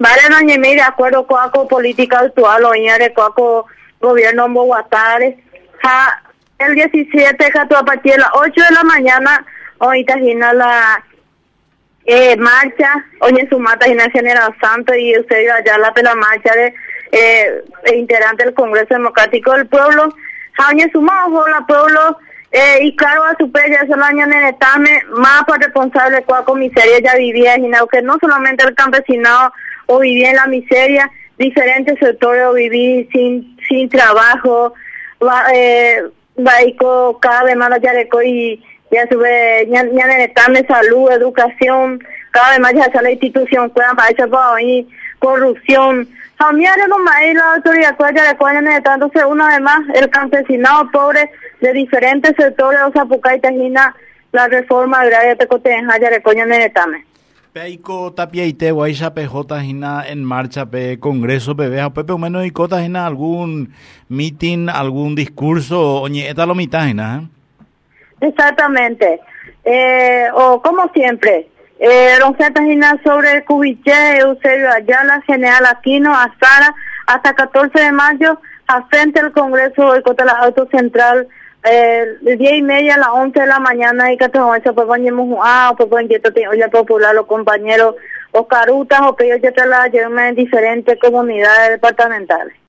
Vale, doña de acuerdo con la política actual, oña de cuaco gobierno en Bogotá, el 17, a partir de las 8 de la mañana, ahorita gina la eh, marcha, oye su mata General Santo y usted allá la marcha de eh, integrante del Congreso Democrático del Pueblo, oye su la pueblo eh, y claro a su peña el año netame más por responsable cuál miseria ya vivía, sino que no solamente el campesinado o vivía en la miseria, diferentes sectores o vivir sin sin trabajo, cada vez más allá y ya sube, ya, ya salud, educación, cada vez más ya la institución, puedan para eso ahí, corrupción, familia no más la autoridad de cuál entonces una vez más el campesinado pobre de diferentes sectores, o sea, porque ahí la reforma agraria de Coteja, ya Peiko tapia y te guaisha PJ en marcha pe congreso pe veja pepe menos y cota hina algún meeting, algún discurso, oñe eta lo mitad. ¿eh? Exactamente. Eh, o como siempre, eh, sobre el Cubiche, Eusebio Ayala, General Aquino, Azara, hasta 14 de mayo, a frente del Congreso de Cota la Auto Central de 10 y media a las 11 de la mañana y que tengo ese pues vamos a pues pues yo popular los compañeros o carutas o que yo ya la llevan en diferentes comunidades departamentales